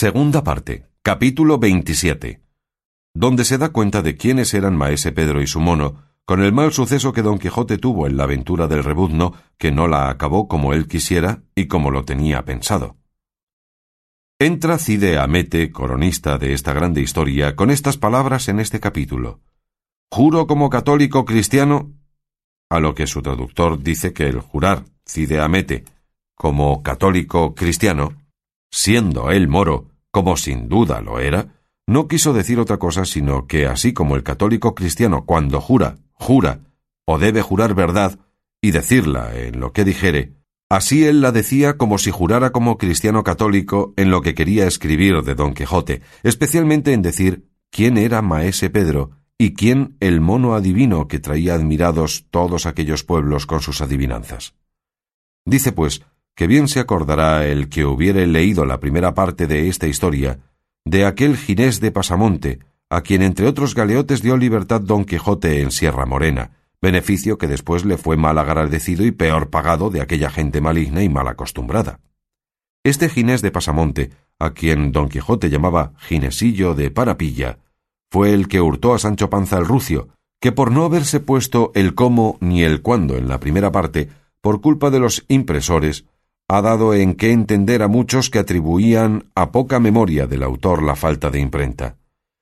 Segunda parte, capítulo 27, donde se da cuenta de quiénes eran Maese Pedro y su mono, con el mal suceso que don Quijote tuvo en la aventura del rebuzno, que no la acabó como él quisiera y como lo tenía pensado. Entra Cide Amete, coronista de esta grande historia, con estas palabras en este capítulo. Juro como católico cristiano, a lo que su traductor dice que el jurar Cide Amete como católico cristiano siendo él moro, como sin duda lo era, no quiso decir otra cosa sino que así como el católico cristiano cuando jura, jura, o debe jurar verdad, y decirla en lo que dijere, así él la decía como si jurara como cristiano católico en lo que quería escribir de Don Quijote, especialmente en decir quién era Maese Pedro y quién el mono adivino que traía admirados todos aquellos pueblos con sus adivinanzas. Dice pues que bien se acordará el que hubiere leído la primera parte de esta historia, de aquel Ginés de Pasamonte, a quien entre otros galeotes dio libertad don Quijote en Sierra Morena, beneficio que después le fue mal agradecido y peor pagado de aquella gente maligna y mal acostumbrada. Este Ginés de Pasamonte, a quien don Quijote llamaba Ginesillo de Parapilla, fue el que hurtó a Sancho Panza el Rucio, que por no haberse puesto el cómo ni el cuándo en la primera parte, por culpa de los impresores, ha dado en qué entender a muchos que atribuían a poca memoria del autor la falta de imprenta.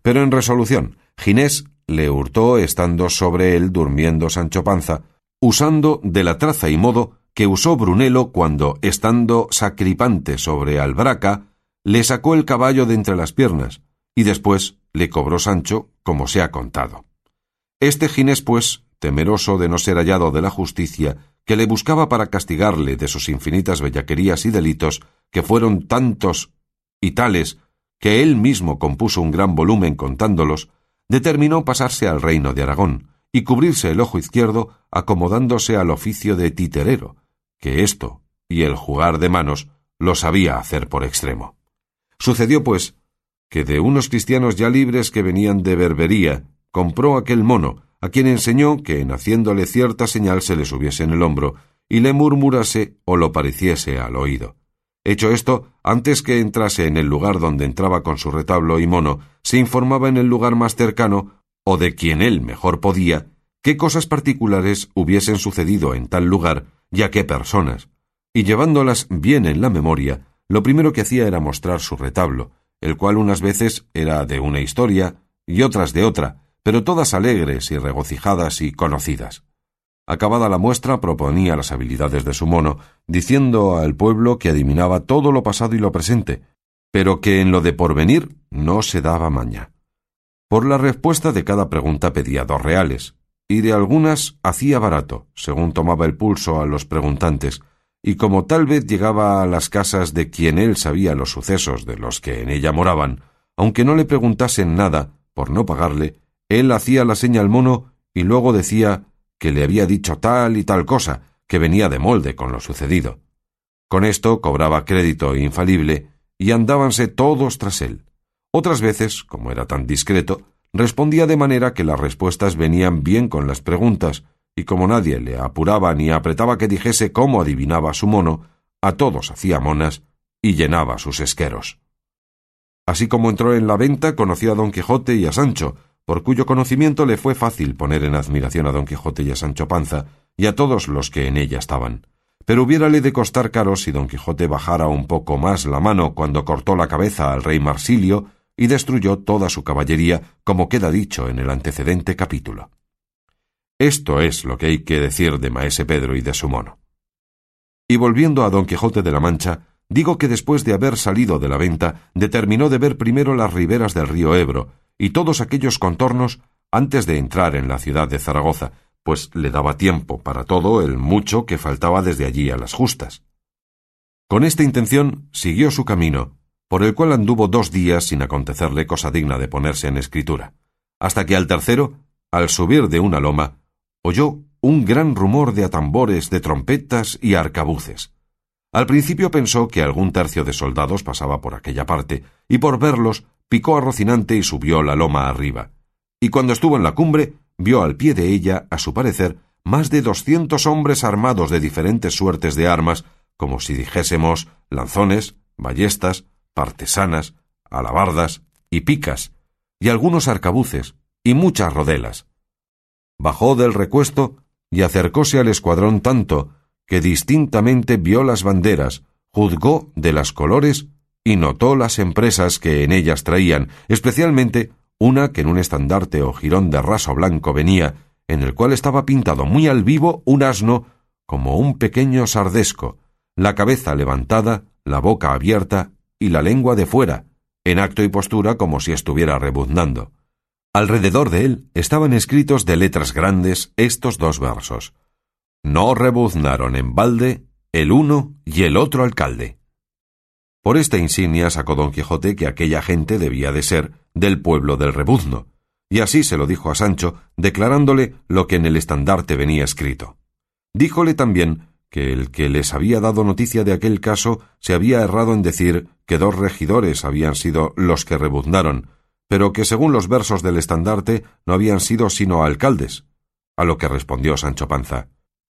Pero en resolución, Ginés le hurtó estando sobre él durmiendo Sancho Panza, usando de la traza y modo que usó Brunelo cuando, estando sacripante sobre Albraca, le sacó el caballo de entre las piernas, y después le cobró Sancho, como se ha contado. Este Ginés, pues, temeroso de no ser hallado de la justicia, que le buscaba para castigarle de sus infinitas bellaquerías y delitos, que fueron tantos y tales que él mismo compuso un gran volumen contándolos, determinó pasarse al reino de Aragón y cubrirse el ojo izquierdo acomodándose al oficio de titerero, que esto y el jugar de manos lo sabía hacer por extremo. Sucedió, pues, que de unos cristianos ya libres que venían de Berbería, compró aquel mono, a quien enseñó que en haciéndole cierta señal se le subiese en el hombro y le murmurase o lo pareciese al oído. Hecho esto, antes que entrase en el lugar donde entraba con su retablo y mono, se informaba en el lugar más cercano, o de quien él mejor podía, qué cosas particulares hubiesen sucedido en tal lugar y a qué personas, y llevándolas bien en la memoria, lo primero que hacía era mostrar su retablo, el cual unas veces era de una historia y otras de otra, pero todas alegres y regocijadas y conocidas. Acabada la muestra, proponía las habilidades de su mono, diciendo al pueblo que adivinaba todo lo pasado y lo presente, pero que en lo de porvenir no se daba maña. Por la respuesta de cada pregunta pedía dos reales, y de algunas hacía barato, según tomaba el pulso a los preguntantes, y como tal vez llegaba a las casas de quien él sabía los sucesos de los que en ella moraban, aunque no le preguntasen nada, por no pagarle, él hacía la seña al mono y luego decía que le había dicho tal y tal cosa, que venía de molde con lo sucedido. Con esto cobraba crédito infalible y andábanse todos tras él. Otras veces, como era tan discreto, respondía de manera que las respuestas venían bien con las preguntas, y como nadie le apuraba ni apretaba que dijese cómo adivinaba su mono, a todos hacía monas y llenaba sus esqueros. Así como entró en la venta, conoció a don Quijote y a Sancho, por cuyo conocimiento le fue fácil poner en admiración a don Quijote y a Sancho Panza, y a todos los que en ella estaban. Pero hubiérale de costar caro si don Quijote bajara un poco más la mano cuando cortó la cabeza al rey Marsilio y destruyó toda su caballería, como queda dicho en el antecedente capítulo. Esto es lo que hay que decir de Maese Pedro y de su mono. Y volviendo a don Quijote de la Mancha, digo que después de haber salido de la venta, determinó de ver primero las riberas del río Ebro, y todos aquellos contornos antes de entrar en la ciudad de Zaragoza, pues le daba tiempo para todo el mucho que faltaba desde allí a las justas. Con esta intención siguió su camino, por el cual anduvo dos días sin acontecerle cosa digna de ponerse en escritura, hasta que al tercero, al subir de una loma, oyó un gran rumor de atambores, de trompetas y arcabuces. Al principio pensó que algún tercio de soldados pasaba por aquella parte, y por verlos picó a Rocinante y subió la loma arriba. Y cuando estuvo en la cumbre, vio al pie de ella, a su parecer, más de doscientos hombres armados de diferentes suertes de armas, como si dijésemos lanzones, ballestas, partesanas, alabardas y picas, y algunos arcabuces, y muchas rodelas. Bajó del recuesto y acercóse al escuadrón tanto que distintamente vio las banderas, juzgó de las colores y notó las empresas que en ellas traían, especialmente una que en un estandarte o jirón de raso blanco venía, en el cual estaba pintado muy al vivo un asno como un pequeño sardesco, la cabeza levantada, la boca abierta y la lengua de fuera, en acto y postura como si estuviera rebuznando. Alrededor de él estaban escritos de letras grandes estos dos versos. No rebuznaron en balde el uno y el otro alcalde. Por esta insignia sacó don Quijote que aquella gente debía de ser del pueblo del rebuzno, y así se lo dijo a Sancho, declarándole lo que en el estandarte venía escrito. Díjole también que el que les había dado noticia de aquel caso se había errado en decir que dos regidores habían sido los que rebuznaron, pero que según los versos del estandarte no habían sido sino alcaldes. A lo que respondió Sancho Panza.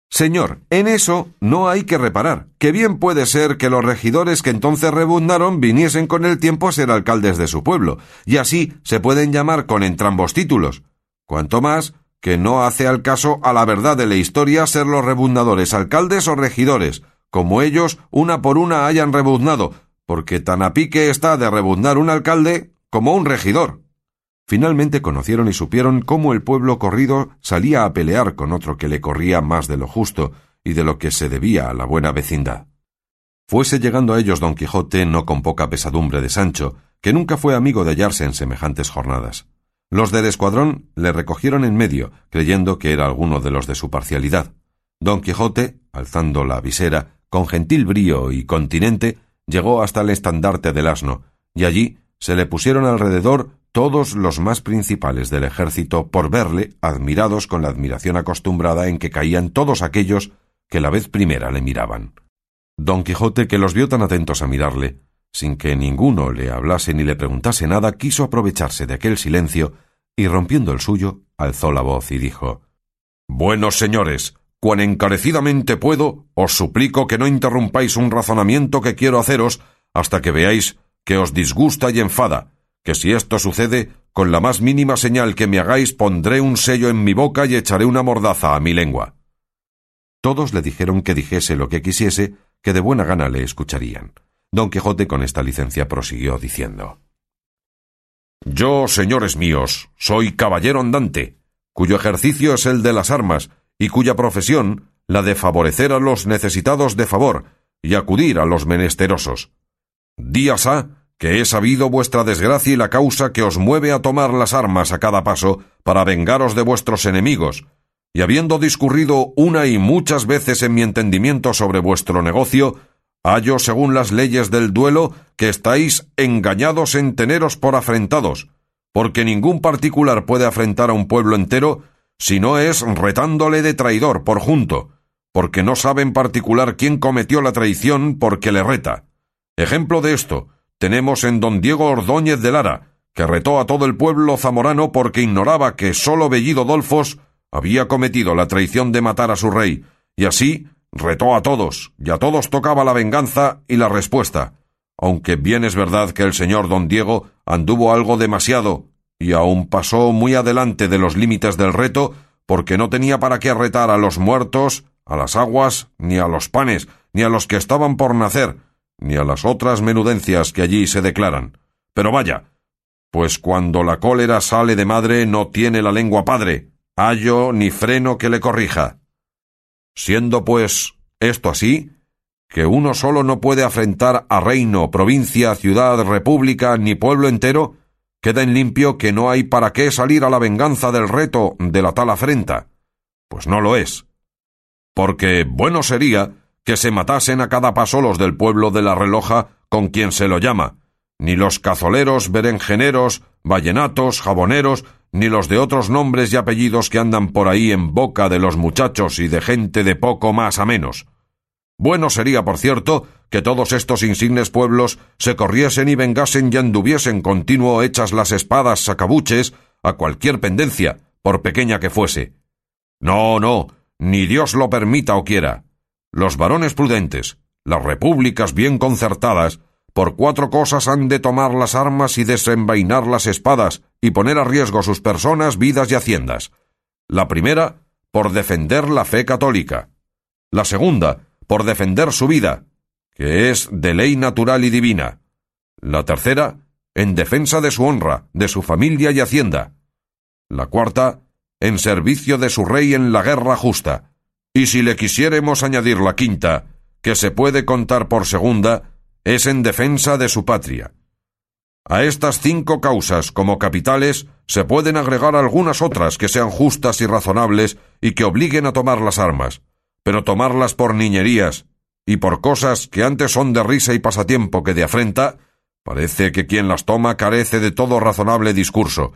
Señor, en eso no hay que reparar, que bien puede ser que los regidores que entonces rebundaron viniesen con el tiempo a ser alcaldes de su pueblo, y así se pueden llamar con entrambos títulos. Cuanto más que no hace al caso a la verdad de la historia ser los rebundadores alcaldes o regidores, como ellos una por una hayan rebuznado, porque tan a pique está de rebuznar un alcalde como un regidor. Finalmente conocieron y supieron cómo el pueblo corrido salía a pelear con otro que le corría más de lo justo y de lo que se debía a la buena vecindad. Fuese llegando a ellos don Quijote no con poca pesadumbre de Sancho, que nunca fue amigo de hallarse en semejantes jornadas. Los del escuadrón le recogieron en medio, creyendo que era alguno de los de su parcialidad. Don Quijote, alzando la visera, con gentil brío y continente, llegó hasta el estandarte del asno, y allí se le pusieron alrededor todos los más principales del ejército por verle, admirados con la admiración acostumbrada en que caían todos aquellos que la vez primera le miraban. Don Quijote, que los vio tan atentos a mirarle, sin que ninguno le hablase ni le preguntase nada, quiso aprovecharse de aquel silencio y rompiendo el suyo, alzó la voz y dijo Buenos señores, cuan encarecidamente puedo, os suplico que no interrumpáis un razonamiento que quiero haceros hasta que veáis que os disgusta y enfada, que si esto sucede, con la más mínima señal que me hagáis pondré un sello en mi boca y echaré una mordaza a mi lengua. Todos le dijeron que dijese lo que quisiese, que de buena gana le escucharían. Don Quijote con esta licencia prosiguió diciendo Yo, señores míos, soy caballero andante, cuyo ejercicio es el de las armas, y cuya profesión la de favorecer a los necesitados de favor y acudir a los menesterosos. Días ha que he sabido vuestra desgracia y la causa que os mueve a tomar las armas a cada paso para vengaros de vuestros enemigos, y habiendo discurrido una y muchas veces en mi entendimiento sobre vuestro negocio, hallo según las leyes del duelo que estáis engañados en teneros por afrentados, porque ningún particular puede afrentar a un pueblo entero si no es retándole de traidor por junto, porque no sabe en particular quién cometió la traición porque le reta. Ejemplo de esto, tenemos en don Diego Ordóñez de Lara, que retó a todo el pueblo zamorano porque ignoraba que sólo Bellido Dolfos había cometido la traición de matar a su rey, y así retó a todos, y a todos tocaba la venganza y la respuesta, aunque bien es verdad que el señor don Diego anduvo algo demasiado, y aun pasó muy adelante de los límites del reto, porque no tenía para qué retar a los muertos, a las aguas, ni a los panes, ni a los que estaban por nacer, ni a las otras menudencias que allí se declaran. Pero vaya, pues cuando la cólera sale de madre no tiene la lengua padre, hallo ni freno que le corrija. Siendo, pues, esto así, que uno solo no puede afrentar a reino, provincia, ciudad, república, ni pueblo entero, queda en limpio que no hay para qué salir a la venganza del reto de la tal afrenta. Pues no lo es. Porque bueno sería que se matasen a cada paso los del pueblo de la Reloja con quien se lo llama, ni los cazoleros, berenjeneros, vallenatos, jaboneros, ni los de otros nombres y apellidos que andan por ahí en boca de los muchachos y de gente de poco más a menos. Bueno sería, por cierto, que todos estos insignes pueblos se corriesen y vengasen y anduviesen continuo hechas las espadas sacabuches a cualquier pendencia, por pequeña que fuese. No, no, ni Dios lo permita o quiera los varones prudentes, las repúblicas bien concertadas, por cuatro cosas han de tomar las armas y desenvainar las espadas y poner a riesgo sus personas, vidas y haciendas. La primera, por defender la fe católica. La segunda, por defender su vida, que es de ley natural y divina. La tercera, en defensa de su honra, de su familia y hacienda. La cuarta, en servicio de su rey en la guerra justa. Y si le quisiéremos añadir la quinta, que se puede contar por segunda, es en defensa de su patria. A estas cinco causas como capitales se pueden agregar algunas otras que sean justas y razonables y que obliguen a tomar las armas, pero tomarlas por niñerías y por cosas que antes son de risa y pasatiempo que de afrenta, parece que quien las toma carece de todo razonable discurso,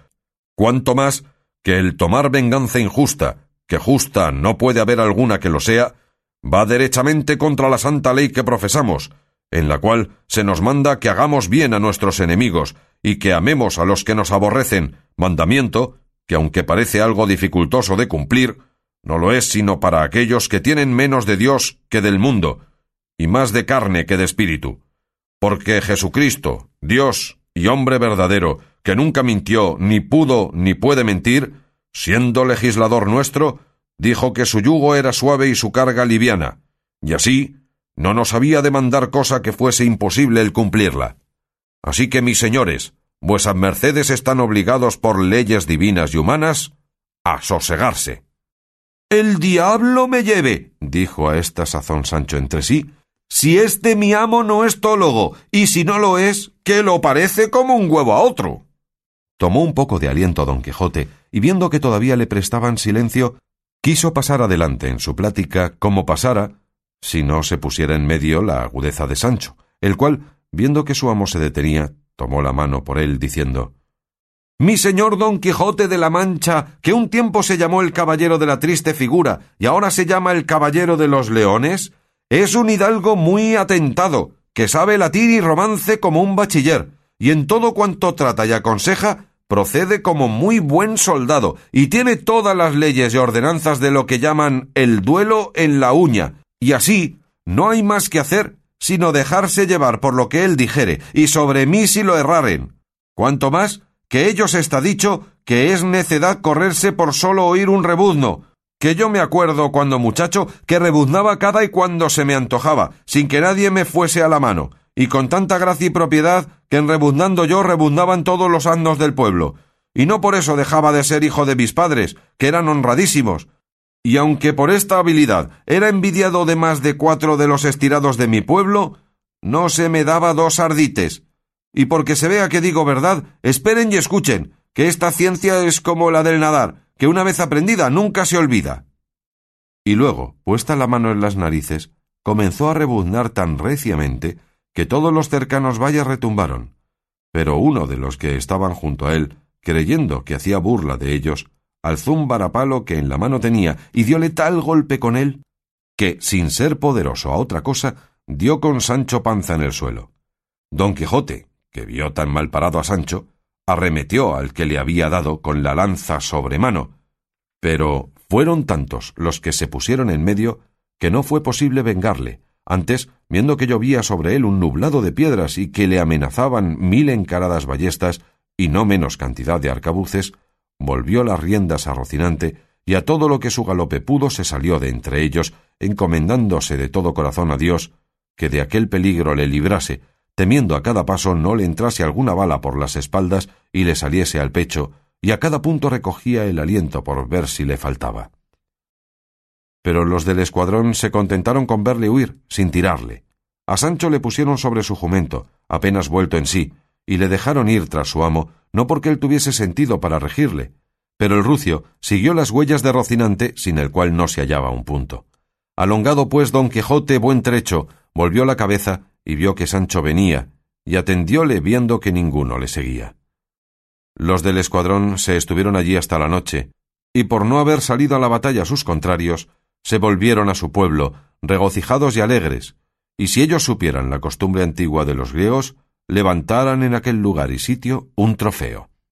cuanto más que el tomar venganza injusta, que justa no puede haber alguna que lo sea, va derechamente contra la santa ley que profesamos, en la cual se nos manda que hagamos bien a nuestros enemigos y que amemos a los que nos aborrecen, mandamiento que aunque parece algo dificultoso de cumplir, no lo es sino para aquellos que tienen menos de Dios que del mundo, y más de carne que de espíritu. Porque Jesucristo, Dios y hombre verdadero, que nunca mintió, ni pudo, ni puede mentir, siendo legislador nuestro, dijo que su yugo era suave y su carga liviana, y así no nos había de mandar cosa que fuese imposible el cumplirla. Así que, mis señores, vuesas mercedes están obligados por leyes divinas y humanas a sosegarse. El diablo me lleve, dijo a esta sazón Sancho entre sí, si este mi amo no es tólogo, y si no lo es, que lo parece como un huevo a otro. Tomó un poco de aliento don Quijote, y viendo que todavía le prestaban silencio, quiso pasar adelante en su plática como pasara si no se pusiera en medio la agudeza de Sancho, el cual, viendo que su amo se detenía, tomó la mano por él, diciendo Mi señor don Quijote de la Mancha, que un tiempo se llamó el caballero de la triste figura y ahora se llama el caballero de los leones, es un hidalgo muy atentado, que sabe latín y romance como un bachiller, y en todo cuanto trata y aconseja, procede como muy buen soldado, y tiene todas las leyes y ordenanzas de lo que llaman el duelo en la uña, y así no hay más que hacer sino dejarse llevar por lo que él dijere, y sobre mí si lo erraren. Cuanto más que ellos está dicho que es necedad correrse por solo oír un rebuzno, que yo me acuerdo cuando muchacho que rebuznaba cada y cuando se me antojaba, sin que nadie me fuese a la mano, y con tanta gracia y propiedad que en rebuznando yo rebuznaban todos los andos del pueblo, y no por eso dejaba de ser hijo de mis padres, que eran honradísimos, y aunque por esta habilidad era envidiado de más de cuatro de los estirados de mi pueblo, no se me daba dos ardites. Y porque se vea que digo verdad, esperen y escuchen, que esta ciencia es como la del nadar, que una vez aprendida nunca se olvida. Y luego, puesta la mano en las narices, comenzó a rebuznar tan reciamente que todos los cercanos valles retumbaron. Pero uno de los que estaban junto a él, creyendo que hacía burla de ellos, alzó un varapalo que en la mano tenía y dióle tal golpe con él que, sin ser poderoso a otra cosa, dio con Sancho Panza en el suelo. Don Quijote, que vio tan mal parado a Sancho, arremetió al que le había dado con la lanza sobre mano, pero fueron tantos los que se pusieron en medio que no fue posible vengarle. Antes, viendo que llovía sobre él un nublado de piedras y que le amenazaban mil encaradas ballestas y no menos cantidad de arcabuces, volvió las riendas a Rocinante y a todo lo que su galope pudo se salió de entre ellos, encomendándose de todo corazón a Dios, que de aquel peligro le librase, temiendo a cada paso no le entrase alguna bala por las espaldas y le saliese al pecho, y a cada punto recogía el aliento por ver si le faltaba. Pero los del escuadrón se contentaron con verle huir, sin tirarle. A Sancho le pusieron sobre su jumento, apenas vuelto en sí, y le dejaron ir tras su amo, no porque él tuviese sentido para regirle, pero el rucio siguió las huellas de Rocinante, sin el cual no se hallaba un punto. Alongado pues don Quijote buen trecho, volvió la cabeza y vio que Sancho venía, y atendióle viendo que ninguno le seguía. Los del escuadrón se estuvieron allí hasta la noche, y por no haber salido a la batalla sus contrarios, se volvieron a su pueblo, regocijados y alegres, y si ellos supieran la costumbre antigua de los griegos, levantaran en aquel lugar y sitio un trofeo.